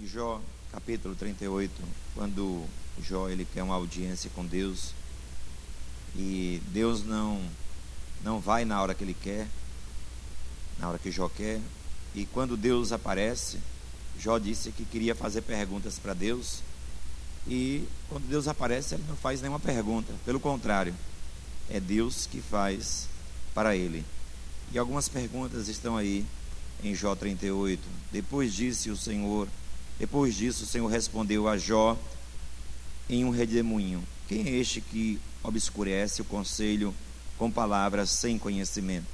em Jó, capítulo 38, quando Jó ele quer uma audiência com Deus e Deus não não vai na hora que ele quer, na hora que Jó quer, e quando Deus aparece, Jó disse que queria fazer perguntas para Deus, e quando Deus aparece, ele não faz nenhuma pergunta, pelo contrário, é Deus que faz para ele. E algumas perguntas estão aí em Jó 38. Depois disse o Senhor, depois disso o Senhor respondeu a Jó em um redemoinho: Quem é este que obscurece o conselho com palavras sem conhecimento?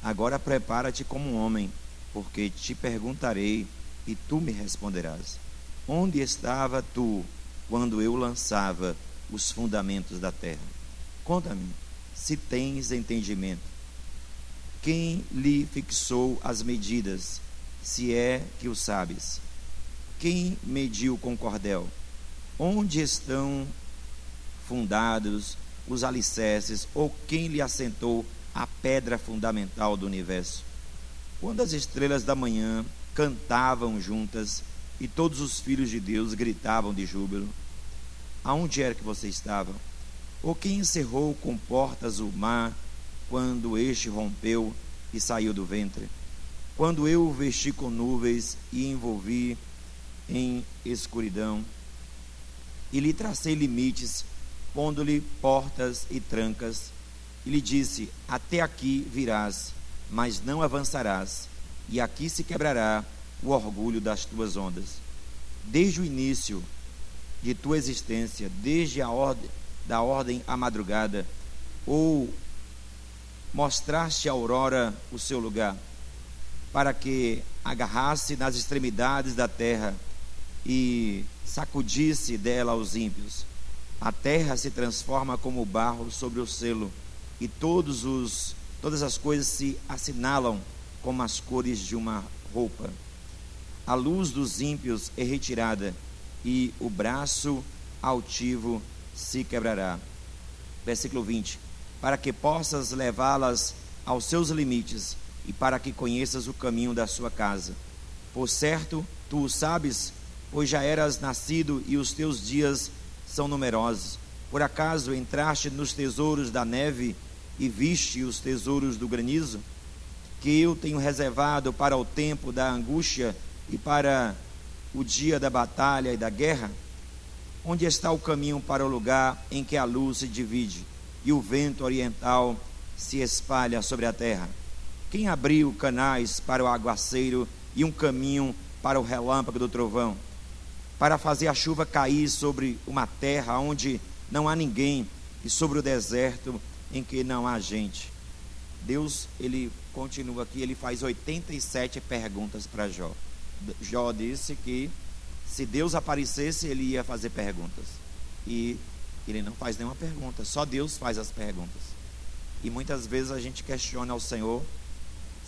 Agora prepara-te como um homem, porque te perguntarei e tu me responderás. Onde estava tu quando eu lançava os fundamentos da terra? Conta-me, se tens entendimento. Quem lhe fixou as medidas, se é que o sabes? Quem mediu com cordel? Onde estão fundados os alicerces, ou quem lhe assentou a pedra fundamental do universo? Quando as estrelas da manhã cantavam juntas e todos os filhos de Deus gritavam de júbilo, aonde era que você estava? Ou quem encerrou com portas o mar quando este rompeu e saiu do ventre, quando eu o vesti com nuvens e envolvi em escuridão, e lhe tracei limites, pondo-lhe portas e trancas, e lhe disse: Até aqui virás, mas não avançarás, e aqui se quebrará o orgulho das tuas ondas. Desde o início de tua existência, desde a ordem da ordem à madrugada, ou mostraste a aurora o seu lugar, para que agarrasse nas extremidades da terra e sacudisse dela os ímpios. A terra se transforma como barro sobre o selo, e todos os, todas as coisas se assinalam como as cores de uma roupa. A luz dos ímpios é retirada, e o braço altivo se quebrará. Versículo 20: Para que possas levá-las aos seus limites e para que conheças o caminho da sua casa. Por certo, tu o sabes, pois já eras nascido e os teus dias são numerosos. Por acaso entraste nos tesouros da neve e viste os tesouros do granizo? Que eu tenho reservado para o tempo da angústia e para o dia da batalha e da guerra? Onde está o caminho para o lugar em que a luz se divide e o vento oriental se espalha sobre a terra? Quem abriu canais para o aguaceiro e um caminho para o relâmpago do trovão? Para fazer a chuva cair sobre uma terra onde não há ninguém e sobre o deserto em que não há gente. Deus, ele continua aqui, ele faz 87 perguntas para Jó. Jó disse que se Deus aparecesse, ele ia fazer perguntas. E ele não faz nenhuma pergunta, só Deus faz as perguntas. E muitas vezes a gente questiona ao Senhor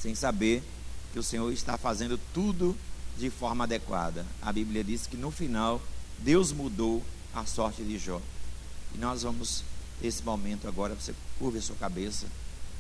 sem saber que o Senhor está fazendo tudo de forma adequada. A Bíblia diz que no final Deus mudou a sorte de Jó. E nós vamos nesse momento agora, você curva a sua cabeça,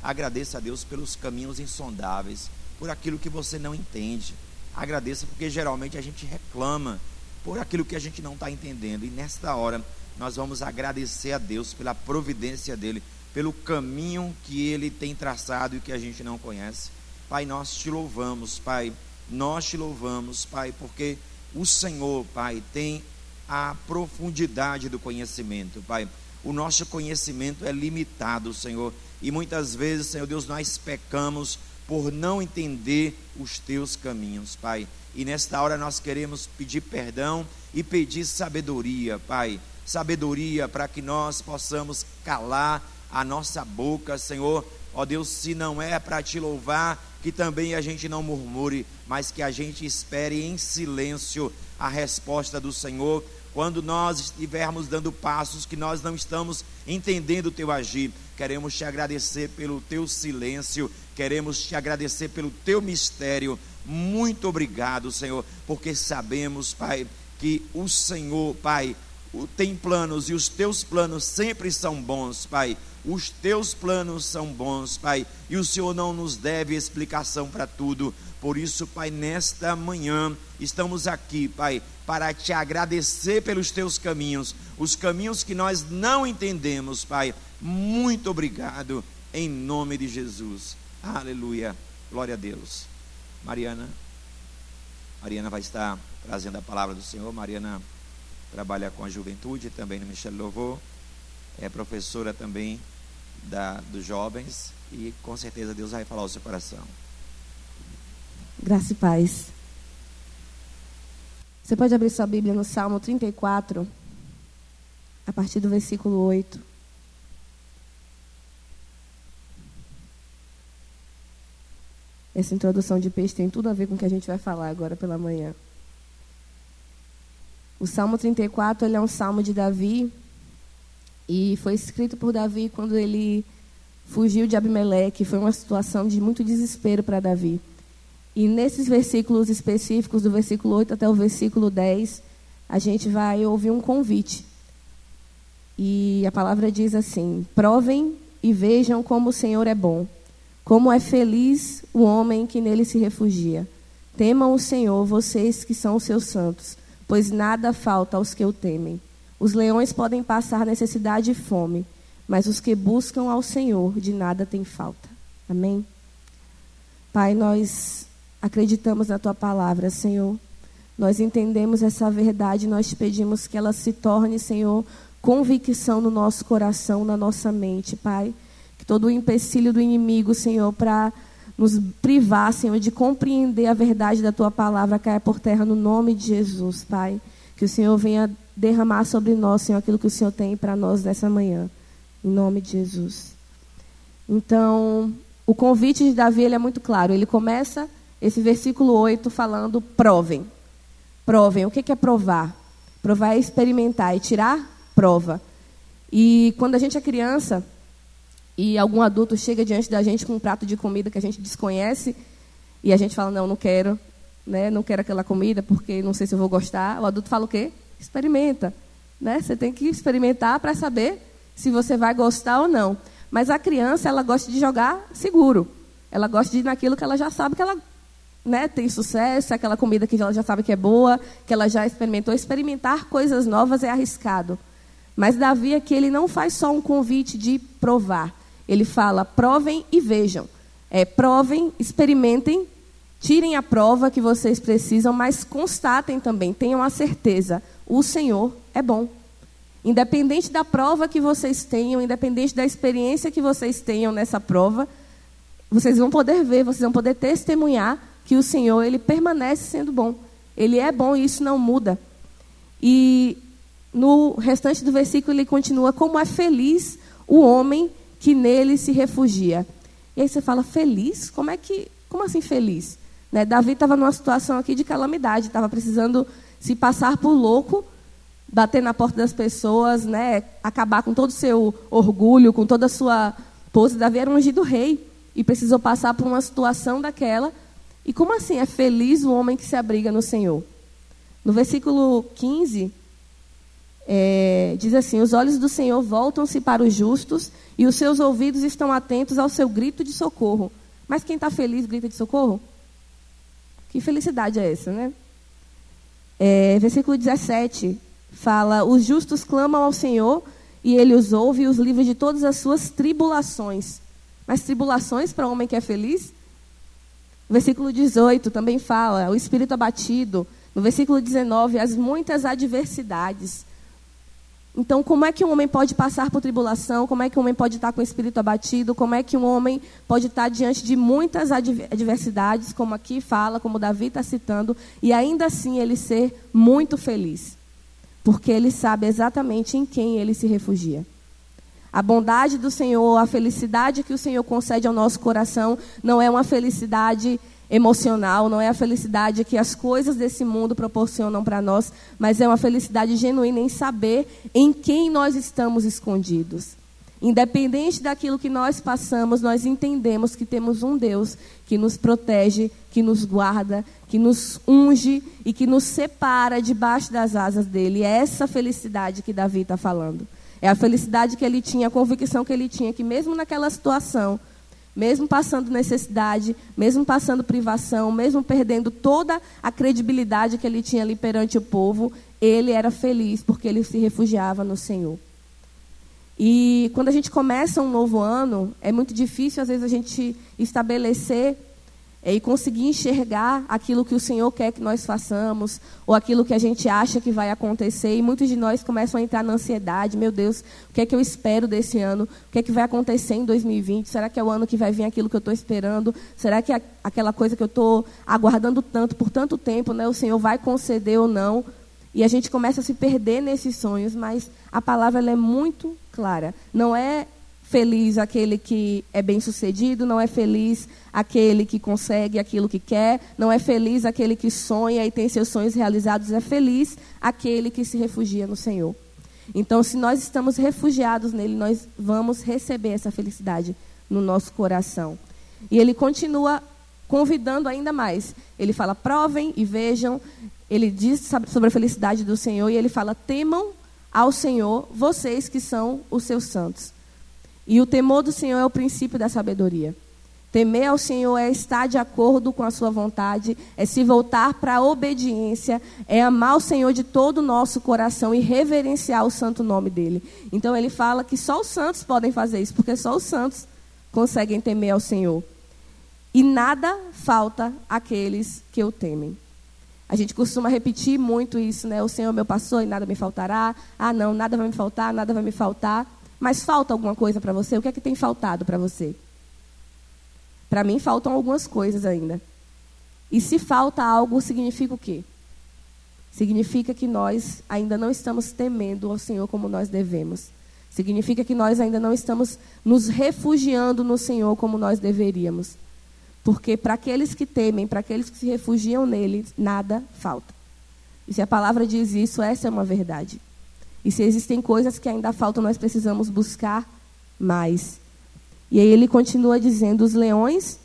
agradeça a Deus pelos caminhos insondáveis, por aquilo que você não entende. Agradeça porque geralmente a gente reclama por aquilo que a gente não está entendendo. E nesta hora nós vamos agradecer a Deus pela providência dele, pelo caminho que ele tem traçado e que a gente não conhece. Pai, nós te louvamos, Pai. Nós te louvamos, Pai, porque o Senhor, Pai, tem a profundidade do conhecimento, Pai. O nosso conhecimento é limitado, Senhor, e muitas vezes, Senhor Deus, nós pecamos por não entender os teus caminhos, Pai. E nesta hora nós queremos pedir perdão e pedir sabedoria, Pai. Sabedoria para que nós possamos calar a nossa boca, Senhor. Ó Deus, se não é para te louvar, que também a gente não murmure, mas que a gente espere em silêncio a resposta do Senhor. Quando nós estivermos dando passos que nós não estamos entendendo o teu agir, queremos te agradecer pelo teu silêncio, queremos te agradecer pelo teu mistério muito obrigado, Senhor, porque sabemos, Pai, que o Senhor, Pai, tem planos e os teus planos sempre são bons, Pai. Os teus planos são bons, Pai, e o Senhor não nos deve explicação para tudo. Por isso, Pai, nesta manhã estamos aqui, Pai, para te agradecer pelos teus caminhos, os caminhos que nós não entendemos, Pai. Muito obrigado, em nome de Jesus. Aleluia. Glória a Deus. Mariana. Mariana vai estar trazendo a palavra do Senhor. Mariana trabalha com a juventude, também no Michel Louvor. É professora também da, dos jovens. E com certeza Deus vai falar ao seu coração. Graça e paz. Você pode abrir sua Bíblia no Salmo 34, a partir do versículo 8. Essa introdução de peixe tem tudo a ver com o que a gente vai falar agora pela manhã. O Salmo 34 ele é um salmo de Davi e foi escrito por Davi quando ele fugiu de Abimeleque. Foi uma situação de muito desespero para Davi. E nesses versículos específicos, do versículo 8 até o versículo 10, a gente vai ouvir um convite. E a palavra diz assim: Provem e vejam como o Senhor é bom, como é feliz o homem que nele se refugia. Temam o Senhor, vocês que são os seus santos, pois nada falta aos que o temem. Os leões podem passar necessidade e fome, mas os que buscam ao Senhor de nada têm falta. Amém? Pai, nós acreditamos na tua palavra, Senhor. Nós entendemos essa verdade, nós te pedimos que ela se torne, Senhor, convicção no nosso coração, na nossa mente, Pai. Que todo o empecilho do inimigo, Senhor, para nos privar, Senhor, de compreender a verdade da tua palavra caia por terra no nome de Jesus, Pai. Que o Senhor venha derramar sobre nós, Senhor, aquilo que o Senhor tem para nós nessa manhã. Em nome de Jesus. Então, o convite de Davi ele é muito claro. Ele começa esse versículo 8 falando: provem. Provem. O que é provar? Provar é experimentar e tirar prova. E quando a gente é criança e algum adulto chega diante da gente com um prato de comida que a gente desconhece e a gente fala: não, não quero, né? não quero aquela comida porque não sei se eu vou gostar. O adulto fala o quê? Experimenta. Né? Você tem que experimentar para saber se você vai gostar ou não. Mas a criança, ela gosta de jogar seguro. Ela gosta de ir naquilo que ela já sabe que ela né, tem sucesso, aquela comida que ela já sabe que é boa, que ela já experimentou. Experimentar coisas novas é arriscado. Mas Davi aqui ele não faz só um convite de provar. Ele fala: provem e vejam. É, provem, experimentem, tirem a prova que vocês precisam, mas constatem também, tenham a certeza: o Senhor é bom. Independente da prova que vocês tenham, independente da experiência que vocês tenham nessa prova, vocês vão poder ver, vocês vão poder testemunhar que o Senhor ele permanece sendo bom. Ele é bom e isso não muda. E no restante do versículo ele continua como é feliz o homem que nele se refugia. E aí você fala feliz? Como é que, como assim feliz? Né? Davi estava numa situação aqui de calamidade, estava precisando se passar por louco bater na porta das pessoas, né, acabar com todo o seu orgulho, com toda a sua pose. Davi era um ungido rei e precisou passar por uma situação daquela. E como assim é feliz o homem que se abriga no Senhor? No versículo 15, é, diz assim: Os olhos do Senhor voltam-se para os justos e os seus ouvidos estão atentos ao seu grito de socorro. Mas quem está feliz grita de socorro? Que felicidade é essa, né? É, versículo 17 fala: Os justos clamam ao Senhor e ele os ouve e os livra de todas as suas tribulações. Mas tribulações para um homem que é feliz? O versículo 18 também fala: o espírito abatido. No versículo 19, as muitas adversidades. Então, como é que um homem pode passar por tribulação? Como é que um homem pode estar com o espírito abatido? Como é que um homem pode estar diante de muitas adversidades, como aqui fala, como Davi está citando, e ainda assim ele ser muito feliz? porque ele sabe exatamente em quem ele se refugia. A bondade do Senhor, a felicidade que o Senhor concede ao nosso coração, não é uma felicidade emocional, não é a felicidade que as coisas desse mundo proporcionam para nós, mas é uma felicidade genuína em saber em quem nós estamos escondidos. Independente daquilo que nós passamos, nós entendemos que temos um Deus que nos protege, que nos guarda, que nos unge e que nos separa debaixo das asas dele. É essa felicidade que Davi está falando. É a felicidade que ele tinha, a convicção que ele tinha, que mesmo naquela situação, mesmo passando necessidade, mesmo passando privação, mesmo perdendo toda a credibilidade que ele tinha ali perante o povo, ele era feliz porque ele se refugiava no Senhor. E quando a gente começa um novo ano, é muito difícil, às vezes, a gente estabelecer e conseguir enxergar aquilo que o Senhor quer que nós façamos, ou aquilo que a gente acha que vai acontecer. E muitos de nós começam a entrar na ansiedade: meu Deus, o que é que eu espero desse ano? O que é que vai acontecer em 2020? Será que é o ano que vai vir aquilo que eu estou esperando? Será que é aquela coisa que eu estou aguardando tanto, por tanto tempo, né, o Senhor vai conceder ou não? E a gente começa a se perder nesses sonhos, mas a palavra é muito clara. Não é feliz aquele que é bem-sucedido, não é feliz aquele que consegue aquilo que quer, não é feliz aquele que sonha e tem seus sonhos realizados, é feliz aquele que se refugia no Senhor. Então, se nós estamos refugiados nele, nós vamos receber essa felicidade no nosso coração. E ele continua convidando ainda mais. Ele fala: provem e vejam. Ele diz sobre a felicidade do Senhor e ele fala: temam ao Senhor, vocês que são os seus santos. E o temor do Senhor é o princípio da sabedoria. Temer ao Senhor é estar de acordo com a sua vontade, é se voltar para a obediência, é amar o Senhor de todo o nosso coração e reverenciar o santo nome dele. Então ele fala que só os santos podem fazer isso, porque só os santos conseguem temer ao Senhor. E nada falta àqueles que o temem. A gente costuma repetir muito isso, né? O Senhor é meu pastor e nada me faltará. Ah, não, nada vai me faltar, nada vai me faltar. Mas falta alguma coisa para você? O que é que tem faltado para você? Para mim faltam algumas coisas ainda. E se falta algo, significa o quê? Significa que nós ainda não estamos temendo ao Senhor como nós devemos. Significa que nós ainda não estamos nos refugiando no Senhor como nós deveríamos. Porque para aqueles que temem, para aqueles que se refugiam nele, nada falta. E se a palavra diz isso, essa é uma verdade. E se existem coisas que ainda faltam, nós precisamos buscar mais. E aí ele continua dizendo: os leões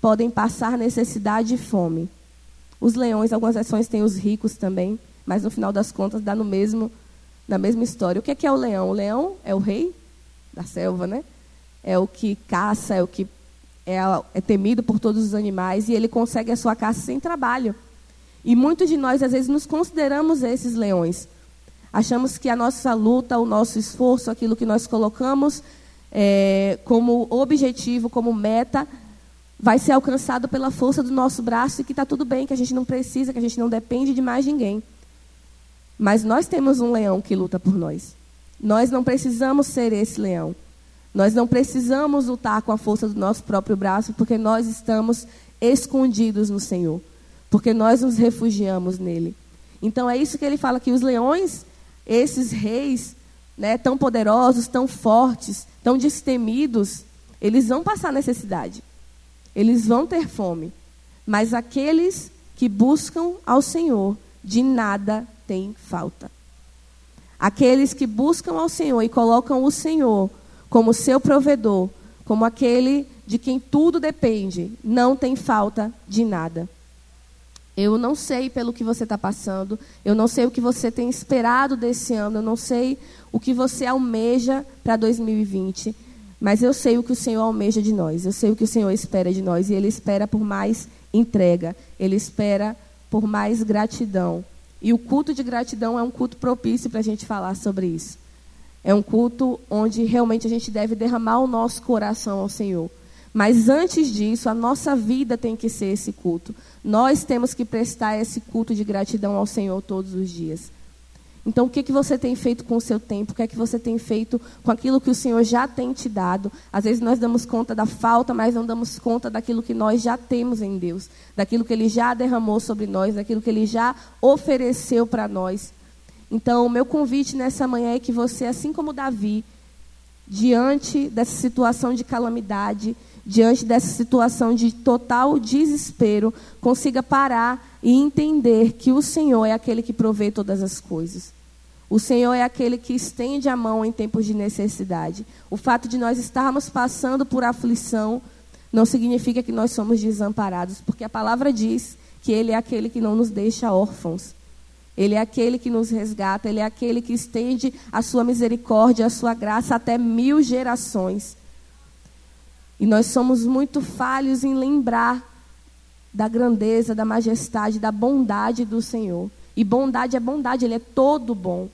podem passar necessidade e fome. Os leões, algumas ações têm os ricos também, mas no final das contas dá no mesmo, na mesma história. O que é, que é o leão? O leão é o rei da selva, né? É o que caça, é o que é, é temido por todos os animais e ele consegue a sua caça sem trabalho. E muitos de nós, às vezes, nos consideramos esses leões. Achamos que a nossa luta, o nosso esforço, aquilo que nós colocamos é, como objetivo, como meta, vai ser alcançado pela força do nosso braço e que está tudo bem, que a gente não precisa, que a gente não depende de mais ninguém. Mas nós temos um leão que luta por nós. Nós não precisamos ser esse leão. Nós não precisamos lutar com a força do nosso próprio braço, porque nós estamos escondidos no Senhor, porque nós nos refugiamos nele. Então é isso que ele fala que os leões, esses reis, né, tão poderosos, tão fortes, tão destemidos, eles vão passar necessidade. Eles vão ter fome. Mas aqueles que buscam ao Senhor, de nada tem falta. Aqueles que buscam ao Senhor e colocam o Senhor como seu provedor, como aquele de quem tudo depende, não tem falta de nada. Eu não sei pelo que você está passando, eu não sei o que você tem esperado desse ano, eu não sei o que você almeja para 2020, mas eu sei o que o Senhor almeja de nós, eu sei o que o Senhor espera de nós, e Ele espera por mais entrega, Ele espera por mais gratidão. E o culto de gratidão é um culto propício para a gente falar sobre isso. É um culto onde realmente a gente deve derramar o nosso coração ao Senhor. Mas antes disso, a nossa vida tem que ser esse culto. Nós temos que prestar esse culto de gratidão ao Senhor todos os dias. Então, o que, que você tem feito com o seu tempo? O que é que você tem feito com aquilo que o Senhor já tem te dado? Às vezes nós damos conta da falta, mas não damos conta daquilo que nós já temos em Deus, daquilo que Ele já derramou sobre nós, daquilo que Ele já ofereceu para nós. Então, o meu convite nessa manhã é que você, assim como Davi, diante dessa situação de calamidade, diante dessa situação de total desespero, consiga parar e entender que o Senhor é aquele que provê todas as coisas. O Senhor é aquele que estende a mão em tempos de necessidade. O fato de nós estarmos passando por aflição não significa que nós somos desamparados, porque a palavra diz que Ele é aquele que não nos deixa órfãos. Ele é aquele que nos resgata, Ele é aquele que estende a sua misericórdia, a sua graça até mil gerações. E nós somos muito falhos em lembrar da grandeza, da majestade, da bondade do Senhor. E bondade é bondade, Ele é todo bom.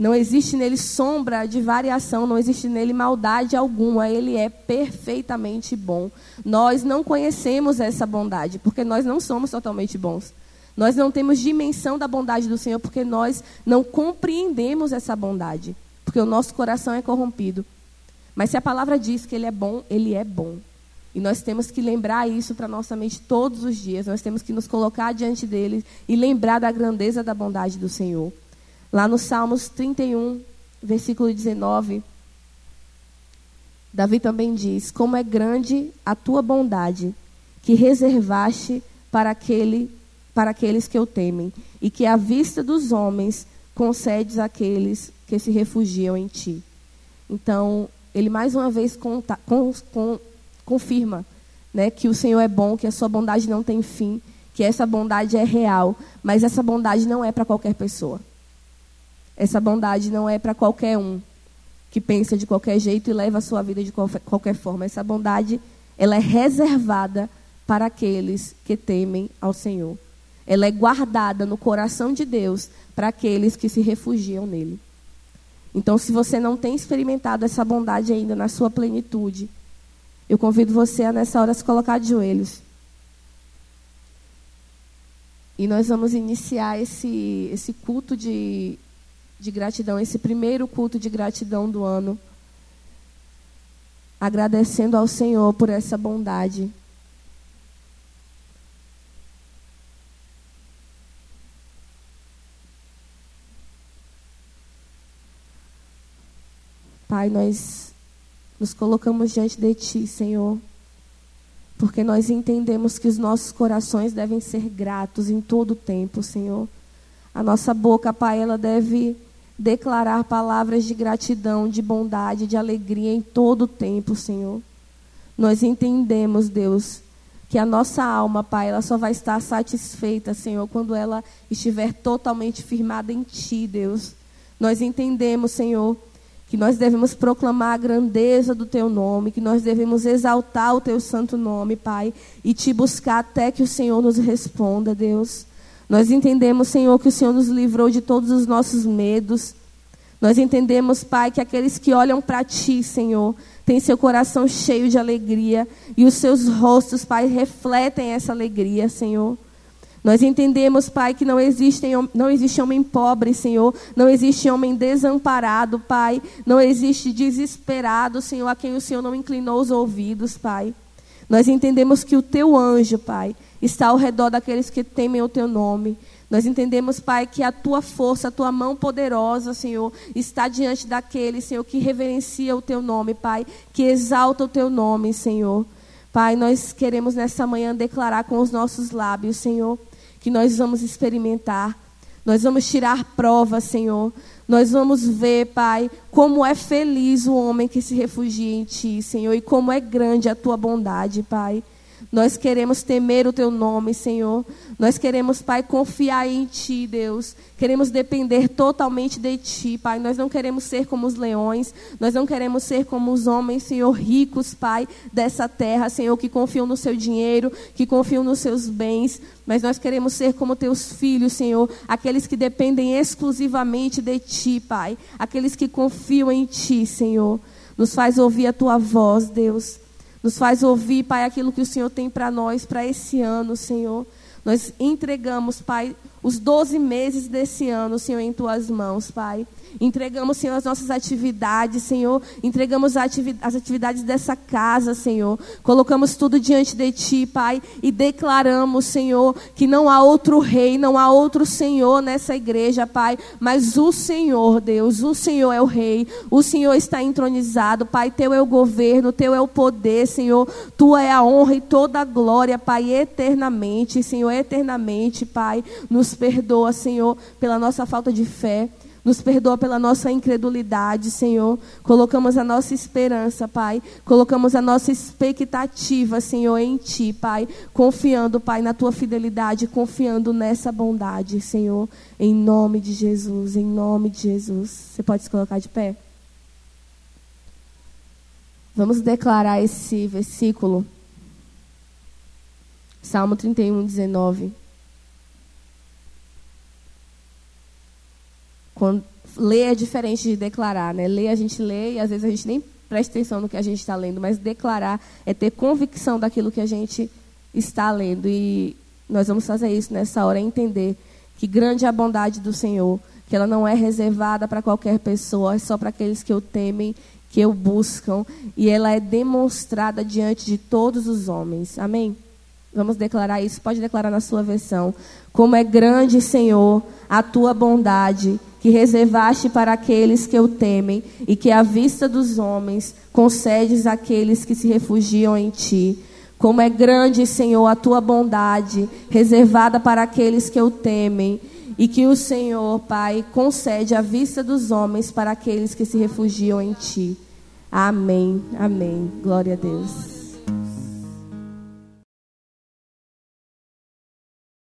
Não existe nele sombra de variação, não existe nele maldade alguma, ele é perfeitamente bom. Nós não conhecemos essa bondade, porque nós não somos totalmente bons. Nós não temos dimensão da bondade do Senhor, porque nós não compreendemos essa bondade, porque o nosso coração é corrompido. Mas se a palavra diz que ele é bom, ele é bom. E nós temos que lembrar isso para nossa mente todos os dias. Nós temos que nos colocar diante dele e lembrar da grandeza da bondade do Senhor. Lá no Salmos 31, versículo 19, Davi também diz: Como é grande a tua bondade, que reservaste para, aquele, para aqueles que o temem, e que à vista dos homens concedes àqueles que se refugiam em ti. Então, ele mais uma vez conta, confirma né, que o Senhor é bom, que a sua bondade não tem fim, que essa bondade é real, mas essa bondade não é para qualquer pessoa. Essa bondade não é para qualquer um que pensa de qualquer jeito e leva a sua vida de qualquer forma. Essa bondade, ela é reservada para aqueles que temem ao Senhor. Ela é guardada no coração de Deus para aqueles que se refugiam nele. Então, se você não tem experimentado essa bondade ainda na sua plenitude, eu convido você a nessa hora se colocar de joelhos. E nós vamos iniciar esse, esse culto de de gratidão, esse primeiro culto de gratidão do ano, agradecendo ao Senhor por essa bondade. Pai, nós nos colocamos diante de Ti, Senhor, porque nós entendemos que os nossos corações devem ser gratos em todo o tempo, Senhor. A nossa boca, Pai, ela deve declarar palavras de gratidão, de bondade, de alegria em todo o tempo, Senhor. Nós entendemos, Deus, que a nossa alma, Pai, ela só vai estar satisfeita, Senhor, quando ela estiver totalmente firmada em Ti, Deus. Nós entendemos, Senhor, que nós devemos proclamar a grandeza do Teu nome, que nós devemos exaltar o Teu santo nome, Pai, e Te buscar até que o Senhor nos responda, Deus. Nós entendemos, Senhor, que o Senhor nos livrou de todos os nossos medos. Nós entendemos, Pai, que aqueles que olham para Ti, Senhor, têm seu coração cheio de alegria e os seus rostos, Pai, refletem essa alegria, Senhor. Nós entendemos, Pai, que não existe, não existe homem pobre, Senhor. Não existe homem desamparado, Pai. Não existe desesperado, Senhor, a quem o Senhor não inclinou os ouvidos, Pai. Nós entendemos que o Teu anjo, Pai, está ao redor daqueles que temem o teu nome. Nós entendemos, Pai, que a tua força, a tua mão poderosa, Senhor, está diante daqueles, Senhor, que reverencia o teu nome, Pai, que exalta o teu nome, Senhor. Pai, nós queremos nessa manhã declarar com os nossos lábios, Senhor, que nós vamos experimentar, nós vamos tirar prova, Senhor. Nós vamos ver, Pai, como é feliz o homem que se refugia em Ti, Senhor, e como é grande a Tua bondade, Pai. Nós queremos temer o teu nome, Senhor. Nós queremos, Pai, confiar em ti, Deus. Queremos depender totalmente de ti, Pai. Nós não queremos ser como os leões. Nós não queremos ser como os homens, Senhor, ricos, Pai, dessa terra, Senhor, que confiam no seu dinheiro, que confiam nos seus bens. Mas nós queremos ser como teus filhos, Senhor, aqueles que dependem exclusivamente de ti, Pai. Aqueles que confiam em ti, Senhor. Nos faz ouvir a tua voz, Deus. Nos faz ouvir, Pai, aquilo que o Senhor tem para nós, para esse ano, Senhor. Nós entregamos, Pai, os 12 meses desse ano, Senhor, em tuas mãos, Pai. Entregamos, Senhor, as nossas atividades, Senhor. Entregamos as atividades dessa casa, Senhor. Colocamos tudo diante de Ti, Pai. E declaramos, Senhor, que não há outro rei, não há outro Senhor nessa igreja, Pai. Mas o Senhor, Deus, o Senhor é o rei. O Senhor está entronizado, Pai. Teu é o governo, Teu é o poder, Senhor. Tua é a honra e toda a glória, Pai, eternamente, Senhor, eternamente, Pai. Nos perdoa, Senhor, pela nossa falta de fé. Nos perdoa pela nossa incredulidade, Senhor. Colocamos a nossa esperança, Pai. Colocamos a nossa expectativa, Senhor, em Ti, Pai. Confiando, Pai, na Tua fidelidade, confiando nessa bondade, Senhor. Em nome de Jesus, em nome de Jesus. Você pode se colocar de pé? Vamos declarar esse versículo. Salmo 31, 19. Quando, ler é diferente de declarar, né? Ler a gente lê e às vezes a gente nem presta atenção no que a gente está lendo, mas declarar é ter convicção daquilo que a gente está lendo. E nós vamos fazer isso nessa hora, entender que grande é a bondade do Senhor, que ela não é reservada para qualquer pessoa, é só para aqueles que o temem, que o buscam, e ela é demonstrada diante de todos os homens. Amém? Vamos declarar isso, pode declarar na sua versão. Como é grande, Senhor, a tua bondade que reservaste para aqueles que o temem e que à vista dos homens concedes àqueles que se refugiam em ti. Como é grande, Senhor, a tua bondade reservada para aqueles que o temem e que o Senhor, Pai, concede à vista dos homens para aqueles que se refugiam em ti. Amém. Amém. Glória a Deus.